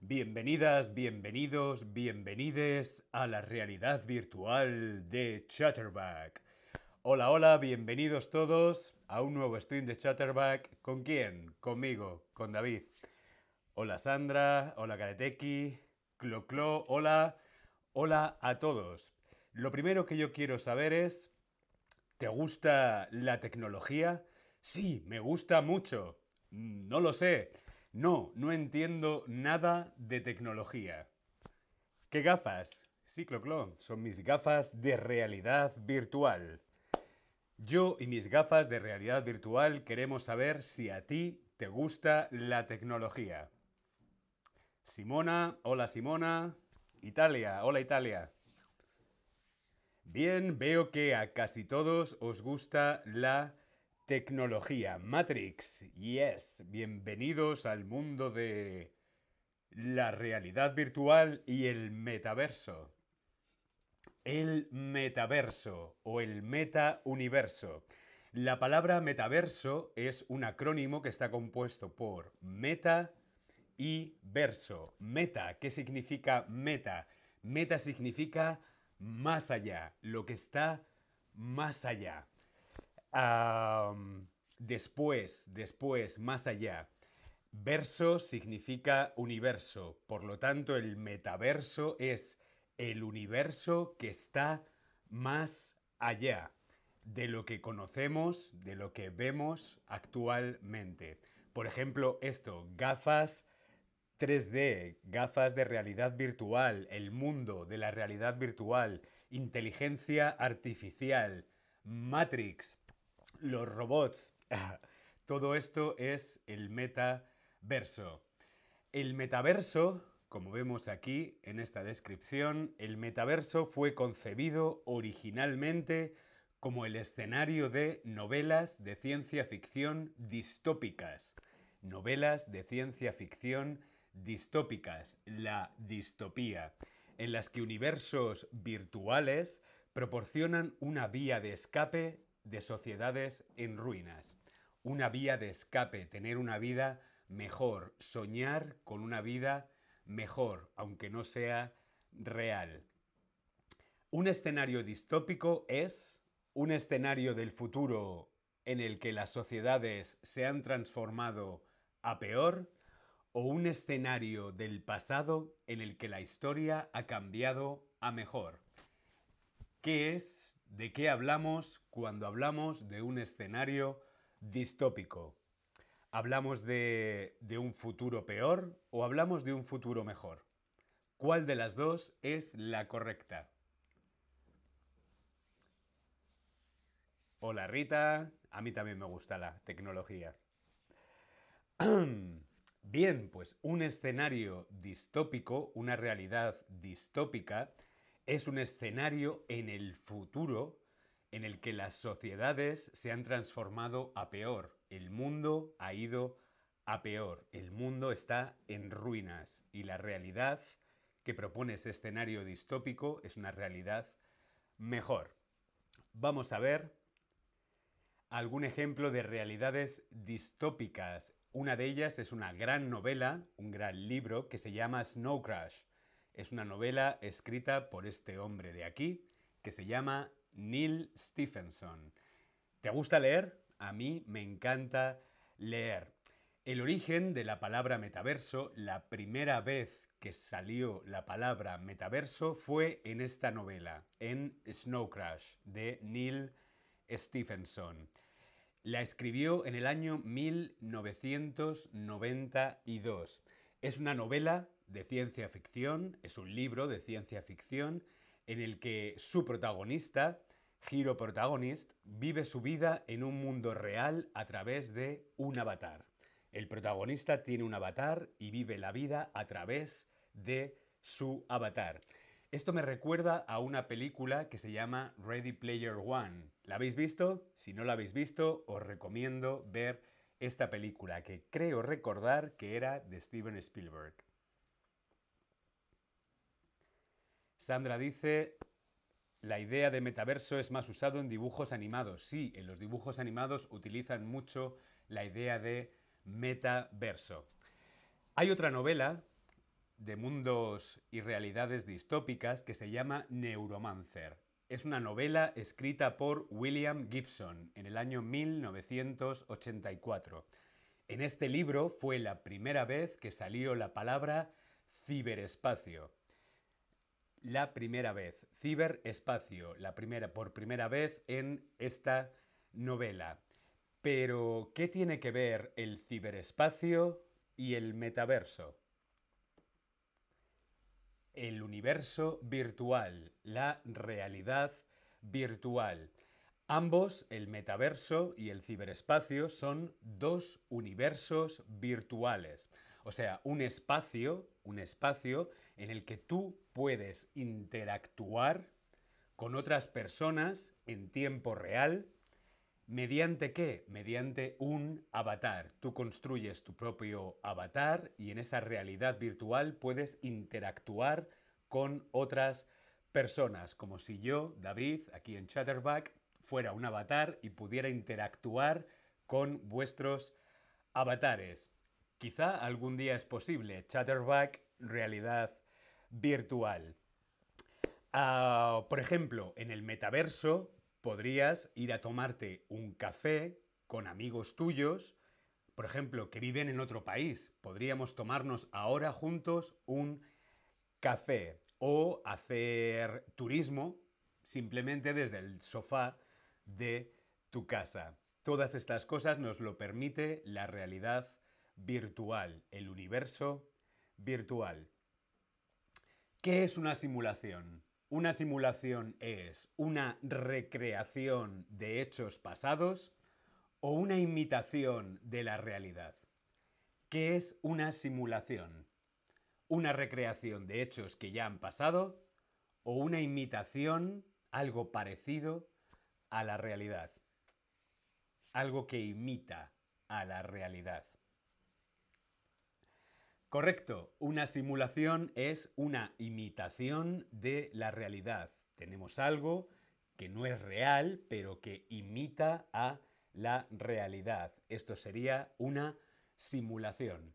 Bienvenidas, bienvenidos, bienvenides a la realidad virtual de Chatterback. Hola, hola, bienvenidos todos a un nuevo stream de Chatterback. ¿Con quién? Conmigo, con David. Hola Sandra, hola Kareteki, Clo Clo, hola, hola a todos. Lo primero que yo quiero saber es, ¿te gusta la tecnología? Sí, me gusta mucho. No lo sé. No, no entiendo nada de tecnología. ¿Qué gafas? Sí, Clo Clo, son mis gafas de realidad virtual. Yo y mis gafas de realidad virtual queremos saber si a ti te gusta la tecnología. Simona, hola Simona. Italia, hola Italia. Bien, veo que a casi todos os gusta la tecnología. Matrix, yes. Bienvenidos al mundo de la realidad virtual y el metaverso. El metaverso o el meta-universo. La palabra metaverso es un acrónimo que está compuesto por meta y verso. Meta, ¿qué significa meta? Meta significa más allá, lo que está más allá. Después, después, más allá. Verso significa universo, por lo tanto el metaverso es el universo que está más allá de lo que conocemos, de lo que vemos actualmente. Por ejemplo, esto, gafas 3D, gafas de realidad virtual, el mundo de la realidad virtual, inteligencia artificial, Matrix, los robots. Todo esto es el metaverso. El metaverso, como vemos aquí en esta descripción, el metaverso fue concebido originalmente como el escenario de novelas de ciencia ficción distópicas. Novelas de ciencia ficción distópicas, la distopía, en las que universos virtuales proporcionan una vía de escape de sociedades en ruinas. Una vía de escape, tener una vida mejor, soñar con una vida mejor, aunque no sea real. Un escenario distópico es un escenario del futuro en el que las sociedades se han transformado a peor o un escenario del pasado en el que la historia ha cambiado a mejor. ¿Qué es? ¿De qué hablamos cuando hablamos de un escenario distópico? ¿Hablamos de, un futuro peor o hablamos de un futuro mejor? ¿Cuál de las dos es la correcta? Hola Rita, a mí también me gusta la tecnología. Bien, pues un escenario distópico, una realidad distópica, es un escenario en el futuro en el que las sociedades se han transformado a peor. El mundo ha ido a peor. El mundo está en ruinas y la realidad que propone ese escenario distópico es una realidad mejor. Vamos a ver algún ejemplo de realidades distópicas. Una de ellas es una gran novela, un gran libro que se llama Snow Crash. Es una novela escrita por este hombre de aquí que se llama Neil Stephenson. ¿Te gusta leer? A mí me encanta leer. El origen de la palabra metaverso, la primera vez que salió la palabra metaverso fue en esta novela, en Snow Crash, de Neil Stephenson. La escribió en el año 1992. Es una novela de ciencia ficción, es un libro de ciencia ficción en el que su protagonista, Hero Protagonist, vive su vida en un mundo real a través de un avatar. El protagonista tiene un avatar y vive la vida a través de su avatar. Esto me recuerda a una película que se llama Ready Player One. ¿La habéis visto? Si no la habéis visto, os recomiendo ver esta película que creo recordar que era de Steven Spielberg. Sandra dice, la idea de metaverso es más usado en dibujos animados. Sí, en los dibujos animados utilizan mucho la idea de metaverso. Hay otra novela de mundos y realidades distópicas que se llama Neuromancer. Es una novela escrita por William Gibson en el año 1984. En este libro fue la primera vez que salió la palabra ciberespacio. La primera vez, ciberespacio, la primera por primera vez en esta novela. Pero ¿qué tiene que ver el ciberespacio y el metaverso? El universo virtual, la realidad virtual. Ambos, el metaverso y el ciberespacio, son dos universos virtuales. O sea, un espacio, un espacio en el que tú puedes interactuar con otras personas en tiempo real. ¿Mediante qué? Mediante un avatar. Tú construyes tu propio avatar y en esa realidad virtual puedes interactuar con otras personas, como si yo, David, aquí en Chatterback, fuera un avatar y pudiera interactuar con vuestros avatares. Quizá algún día es posible. Chatterback, realidad virtual. Ah, por ejemplo, en el metaverso podrías ir a tomarte un café con amigos tuyos, por ejemplo, que viven en otro país. Podríamos tomarnos ahora juntos un café o hacer turismo simplemente desde el sofá de tu casa. Todas estas cosas nos lo permite la realidad virtual, el universo virtual. ¿Qué es una simulación? Una simulación es una recreación de hechos pasados o una imitación de la realidad. ¿Qué es una simulación? ¿Una recreación de hechos que ya han pasado o una imitación, algo parecido a la realidad. Algo que imita a la realidad. Correcto, una simulación es una imitación de la realidad. Tenemos algo que no es real, pero que imita a la realidad. Esto sería una simulación.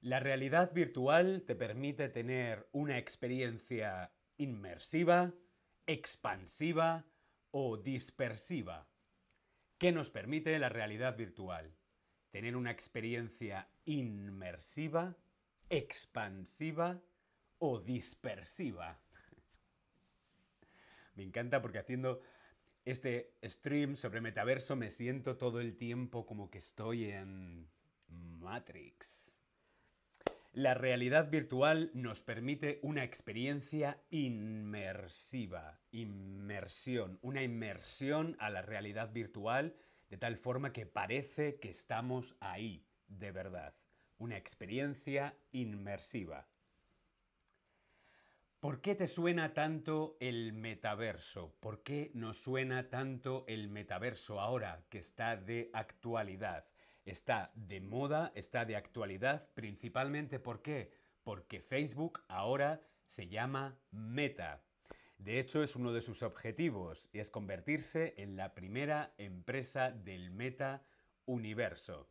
La realidad virtual te permite tener una experiencia inmersiva, expansiva, o dispersiva. ¿Qué nos permite la realidad virtual? Tener una experiencia inmersiva, expansiva o dispersiva. Me encanta porque haciendo este stream sobre metaverso me siento todo el tiempo como que estoy en Matrix. La realidad virtual nos permite una experiencia inmersiva, inmersión, una inmersión a la realidad virtual de tal forma que parece que estamos ahí, de verdad. Una experiencia inmersiva. ¿Por qué te suena tanto el metaverso? ¿Por qué nos suena tanto el metaverso ahora que está de actualidad? está de moda, está de actualidad, principalmente ¿por qué? Porque Facebook ahora se llama Meta. De hecho, es uno de sus objetivos y es convertirse en la primera empresa del Meta universo.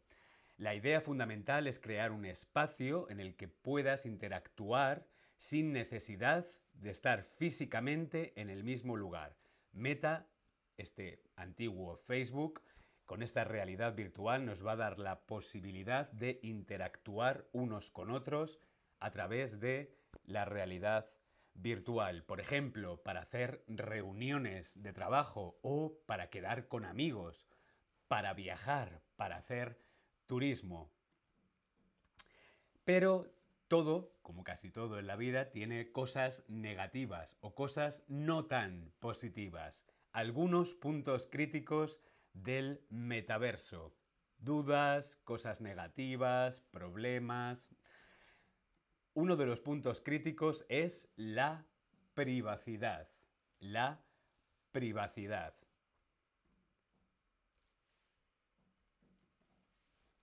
La idea fundamental es crear un espacio en el que puedas interactuar sin necesidad de estar físicamente en el mismo lugar. Meta, este antiguo Facebook, con esta realidad virtual nos va a dar la posibilidad de interactuar unos con otros a través de la realidad virtual. Por ejemplo, para hacer reuniones de trabajo o para quedar con amigos, para viajar, para hacer turismo. Pero todo, como casi todo en la vida, tiene cosas negativas o cosas no tan positivas. Algunos puntos críticos del metaverso. Dudas, cosas negativas, problemas. Uno de los puntos críticos es la privacidad. La privacidad.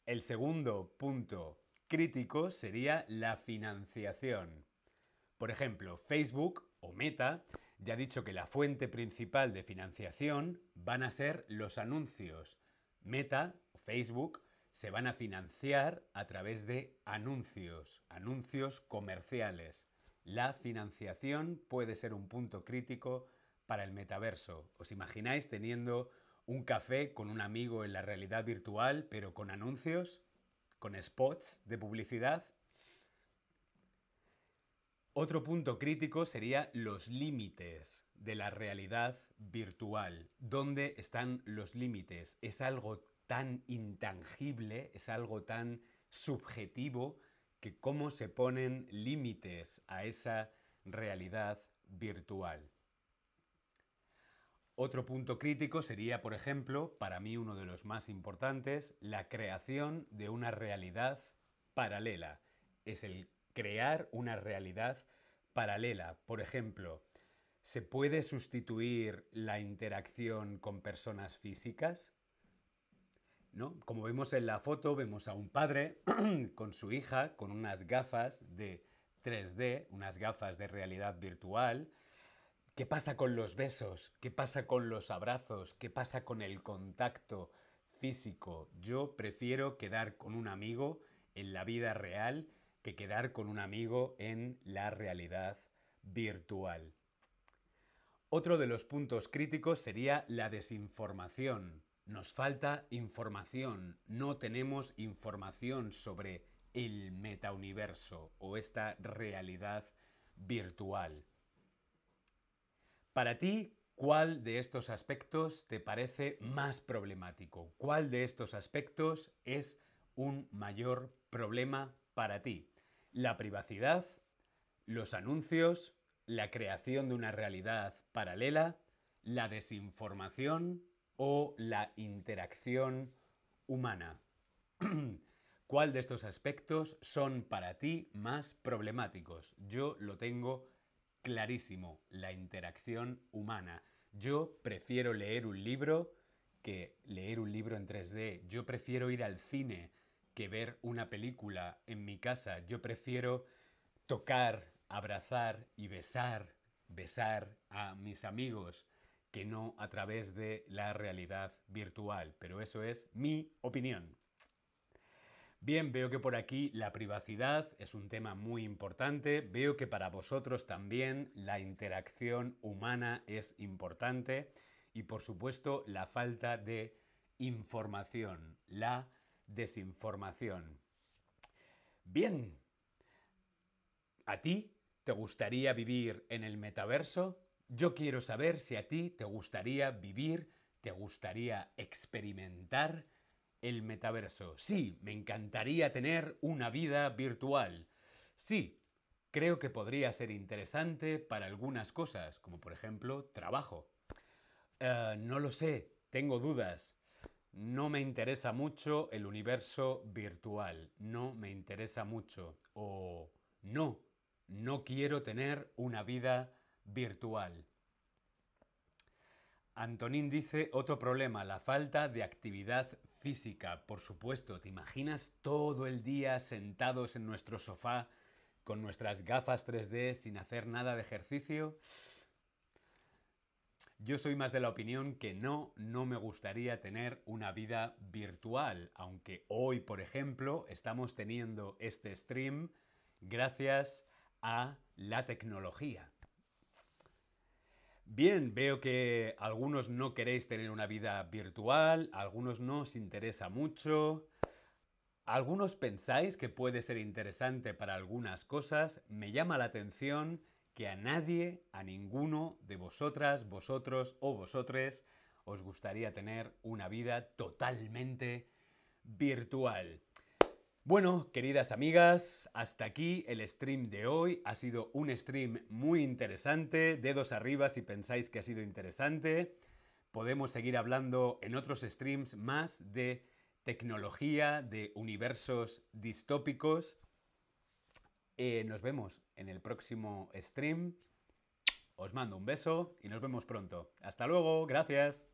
El segundo punto crítico sería la financiación. Por ejemplo, Facebook o Meta ya ha dicho que la fuente principal de financiación van a ser los anuncios. Meta, Facebook, se van a financiar a través de anuncios, anuncios comerciales. La financiación puede ser un punto crítico para el metaverso. ¿Os imagináis teniendo un café con un amigo en la realidad virtual, pero con anuncios, con spots de publicidad? Otro punto crítico sería los límites de la realidad virtual. ¿Dónde están los límites? Es algo tan intangible, es algo tan subjetivo, que cómo se ponen límites a esa realidad virtual. Otro punto crítico sería, por ejemplo, para mí uno de los más importantes, la creación de una realidad paralela. Es el crear una realidad paralela. Por ejemplo, ¿se puede sustituir la interacción con personas físicas? ¿No? Como vemos en la foto, vemos a un padre con su hija con unas gafas de 3D, unas gafas de realidad virtual. ¿Qué pasa con los besos? ¿Qué pasa con los abrazos? ¿Qué pasa con el contacto físico? Yo prefiero quedar con un amigo en la vida real que quedar con un amigo en la realidad virtual. Otro de los puntos críticos sería la desinformación. Nos falta información, no tenemos información sobre el metauniverso o esta realidad virtual. Para ti, ¿cuál de estos aspectos te parece más problemático? ¿Cuál de estos aspectos es un mayor problema para ti? la privacidad, los anuncios, la creación de una realidad paralela, la desinformación o la interacción humana. ¿Cuál de estos aspectos son para ti más problemáticos? Yo lo tengo clarísimo, la interacción humana. Yo prefiero leer un libro que leer un libro en 3D. Yo prefiero ir al cine que ver una película en mi casa. Yo prefiero tocar, abrazar y besar, besar a mis amigos que no a través de la realidad virtual. Pero eso es mi opinión. Bien, veo que por aquí la privacidad es un tema muy importante. Veo que para vosotros también la interacción humana es importante. Y por supuesto la falta de información, la desinformación. Bien, ¿a ti te gustaría vivir en el metaverso? Yo quiero saber si a ti te gustaría vivir, te gustaría experimentar el metaverso. Sí, me encantaría tener una vida virtual. Sí, creo que podría ser interesante para algunas cosas, como por ejemplo trabajo. Eh, no lo sé, tengo dudas. No me interesa mucho el universo virtual. No me interesa mucho. O no, no quiero tener una vida virtual. Antonín dice otro problema, la falta de actividad física. Por supuesto, ¿te imaginas todo el día sentados en nuestro sofá con nuestras gafas 3D sin hacer nada de ejercicio? Yo soy más de la opinión que no, no me gustaría tener una vida virtual, aunque hoy, por ejemplo, estamos teniendo este stream gracias a la tecnología. Bien, veo que algunos no queréis tener una vida virtual, algunos no os interesa mucho, algunos pensáis que puede ser interesante para algunas cosas, me llama la atención que a nadie, a ninguno de vosotras, vosotros o vosotres os gustaría tener una vida totalmente virtual. Bueno, queridas amigas, hasta aquí el stream de hoy. Ha sido un stream muy interesante. Dedos arriba si pensáis que ha sido interesante. Podemos seguir hablando en otros streams más de tecnología, de universos distópicos. Eh, nos vemos en el próximo stream. Os mando un beso y nos vemos pronto. Hasta luego, gracias.